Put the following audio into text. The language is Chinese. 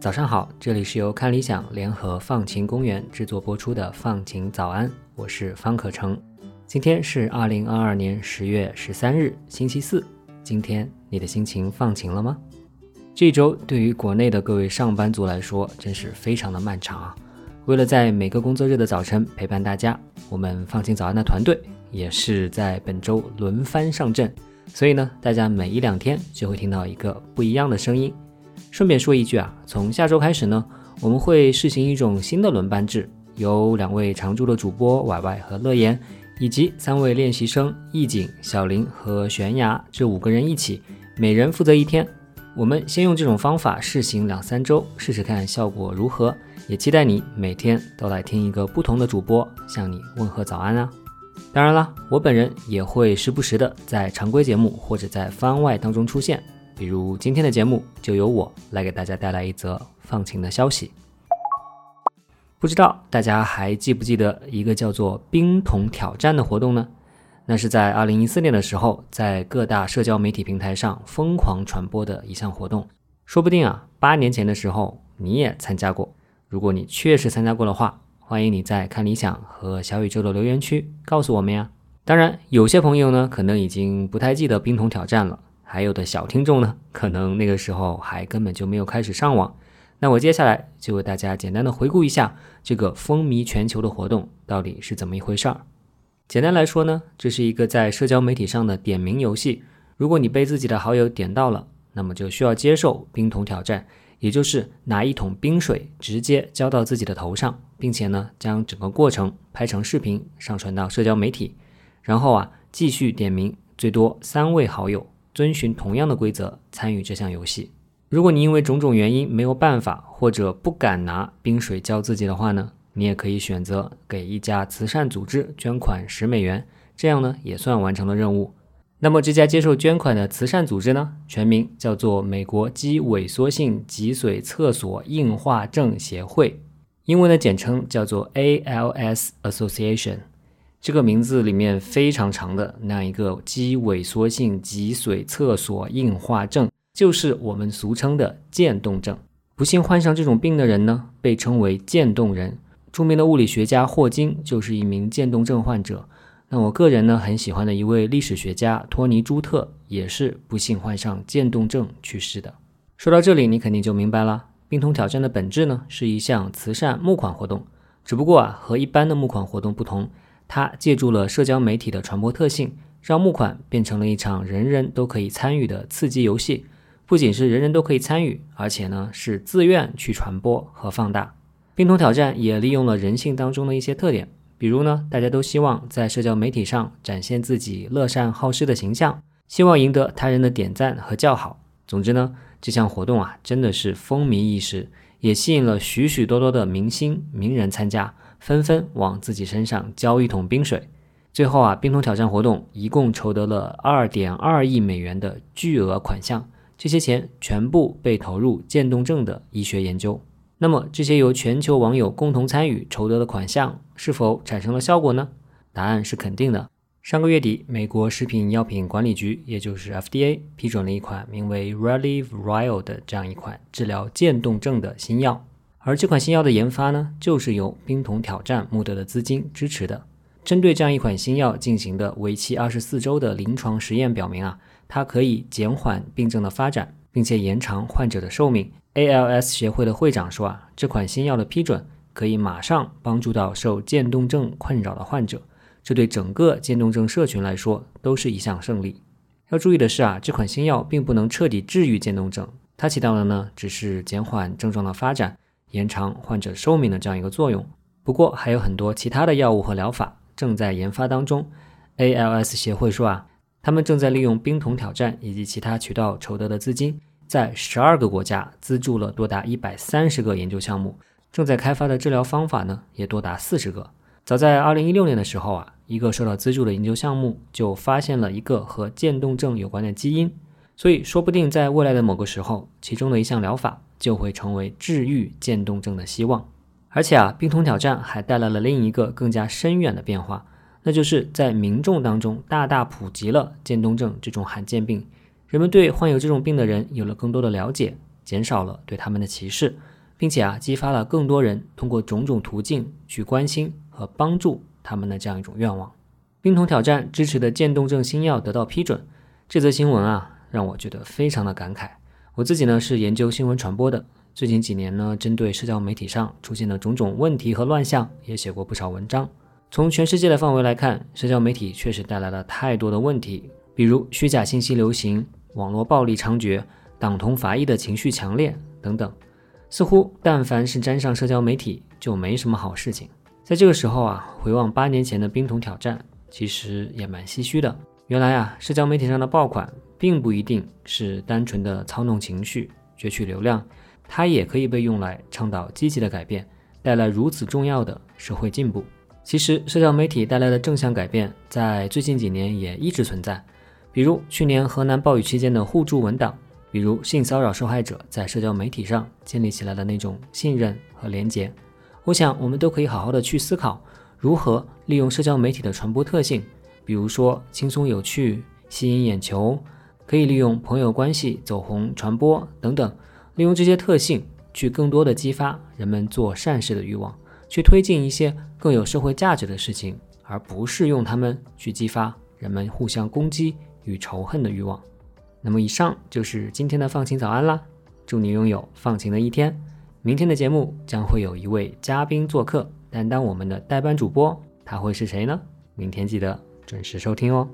早上好，这里是由看理想联合放晴公园制作播出的《放晴早安》，我是方可成。今天是二零二二年十月十三日，星期四。今天你的心情放晴了吗？这周对于国内的各位上班族来说，真是非常的漫长啊！为了在每个工作日的早晨陪伴大家，我们放晴早安的团队也是在本周轮番上阵，所以呢，大家每一两天就会听到一个不一样的声音。顺便说一句啊，从下周开始呢，我们会试行一种新的轮班制，由两位常驻的主播 Y Y 和乐言，以及三位练习生易景、小林和悬崖这五个人一起，每人负责一天。我们先用这种方法试行两三周，试试看效果如何。也期待你每天都来听一个不同的主播向你问候早安啊！当然了，我本人也会时不时的在常规节目或者在番外当中出现。比如今天的节目就由我来给大家带来一则放晴的消息。不知道大家还记不记得一个叫做冰桶挑战的活动呢？那是在二零一四年的时候，在各大社交媒体平台上疯狂传播的一项活动。说不定啊，八年前的时候你也参加过。如果你确实参加过的话，欢迎你在看理想和小宇宙的留言区告诉我们呀。当然，有些朋友呢可能已经不太记得冰桶挑战了。还有的小听众呢，可能那个时候还根本就没有开始上网。那我接下来就为大家简单的回顾一下这个风靡全球的活动到底是怎么一回事儿。简单来说呢，这是一个在社交媒体上的点名游戏。如果你被自己的好友点到了，那么就需要接受冰桶挑战，也就是拿一桶冰水直接浇到自己的头上，并且呢将整个过程拍成视频上传到社交媒体，然后啊继续点名最多三位好友。遵循同样的规则参与这项游戏。如果你因为种种原因没有办法或者不敢拿冰水浇自己的话呢，你也可以选择给一家慈善组织捐款十美元，这样呢也算完成了任务。那么这家接受捐款的慈善组织呢，全名叫做美国肌萎缩性脊髓侧索硬化症协会，英文的简称叫做 ALS Association。这个名字里面非常长的那一个肌萎缩性脊髓侧索硬化症，就是我们俗称的渐冻症。不幸患上这种病的人呢，被称为渐冻人。著名的物理学家霍金就是一名渐冻症患者。那我个人呢，很喜欢的一位历史学家托尼朱特，也是不幸患上渐冻症去世的。说到这里，你肯定就明白了，冰桶挑战的本质呢，是一项慈善募款活动。只不过啊，和一般的募款活动不同。它借助了社交媒体的传播特性，让募款变成了一场人人都可以参与的刺激游戏。不仅是人人都可以参与，而且呢是自愿去传播和放大。冰桶挑战也利用了人性当中的一些特点，比如呢，大家都希望在社交媒体上展现自己乐善好施的形象，希望赢得他人的点赞和叫好。总之呢，这项活动啊真的是风靡一时，也吸引了许许多多的明星名人参加。纷纷往自己身上浇一桶冰水，最后啊，冰桶挑战活动一共筹得了二点二亿美元的巨额款项，这些钱全部被投入渐冻症的医学研究。那么，这些由全球网友共同参与筹得的款项是否产生了效果呢？答案是肯定的。上个月底，美国食品药品管理局，也就是 FDA，批准了一款名为 Relievrio 的这样一款治疗渐冻症的新药。而这款新药的研发呢，就是由冰桶挑战募得的资金支持的。针对这样一款新药进行的为期二十四周的临床实验表明啊，它可以减缓病症的发展，并且延长患者的寿命。ALS 协会的会长说啊，这款新药的批准可以马上帮助到受渐冻症困扰的患者，这对整个渐冻症社群来说都是一项胜利。要注意的是啊，这款新药并不能彻底治愈渐冻症，它起到的呢只是减缓症状的发展。延长患者寿命的这样一个作用。不过还有很多其他的药物和疗法正在研发当中。ALS 协会说啊，他们正在利用冰桶挑战以及其他渠道筹得的资金，在十二个国家资助了多达一百三十个研究项目。正在开发的治疗方法呢，也多达四十个。早在二零一六年的时候啊，一个受到资助的研究项目就发现了一个和渐冻症有关的基因。所以说不定在未来的某个时候，其中的一项疗法。就会成为治愈渐冻症的希望。而且啊，冰桶挑战还带来了另一个更加深远的变化，那就是在民众当中大大普及了渐冻症这种罕见病，人们对患有这种病的人有了更多的了解，减少了对他们的歧视，并且啊，激发了更多人通过种种途径去关心和帮助他们的这样一种愿望。冰桶挑战支持的渐冻症新药得到批准，这则新闻啊，让我觉得非常的感慨。我自己呢是研究新闻传播的。最近几年呢，针对社交媒体上出现的种种问题和乱象，也写过不少文章。从全世界的范围来看，社交媒体确实带来了太多的问题，比如虚假信息流行、网络暴力猖獗、党同伐异的情绪强烈等等。似乎但凡是沾上社交媒体，就没什么好事情。在这个时候啊，回望八年前的冰桶挑战，其实也蛮唏嘘的。原来啊，社交媒体上的爆款，并不一定是单纯的操弄情绪、攫取流量。它也可以被用来倡导积极的改变，带来如此重要的社会进步。其实，社交媒体带来的正向改变，在最近几年也一直存在。比如去年河南暴雨期间的互助文档，比如性骚扰受害者在社交媒体上建立起来的那种信任和连结。我想，我们都可以好好的去思考，如何利用社交媒体的传播特性，比如说轻松有趣、吸引眼球，可以利用朋友关系走红传播等等。利用这些特性，去更多的激发人们做善事的欲望，去推进一些更有社会价值的事情，而不是用它们去激发人们互相攻击与仇恨的欲望。那么，以上就是今天的放晴早安啦！祝你拥有放晴的一天。明天的节目将会有一位嘉宾做客，担当我们的代班主播，他会是谁呢？明天记得准时收听哦。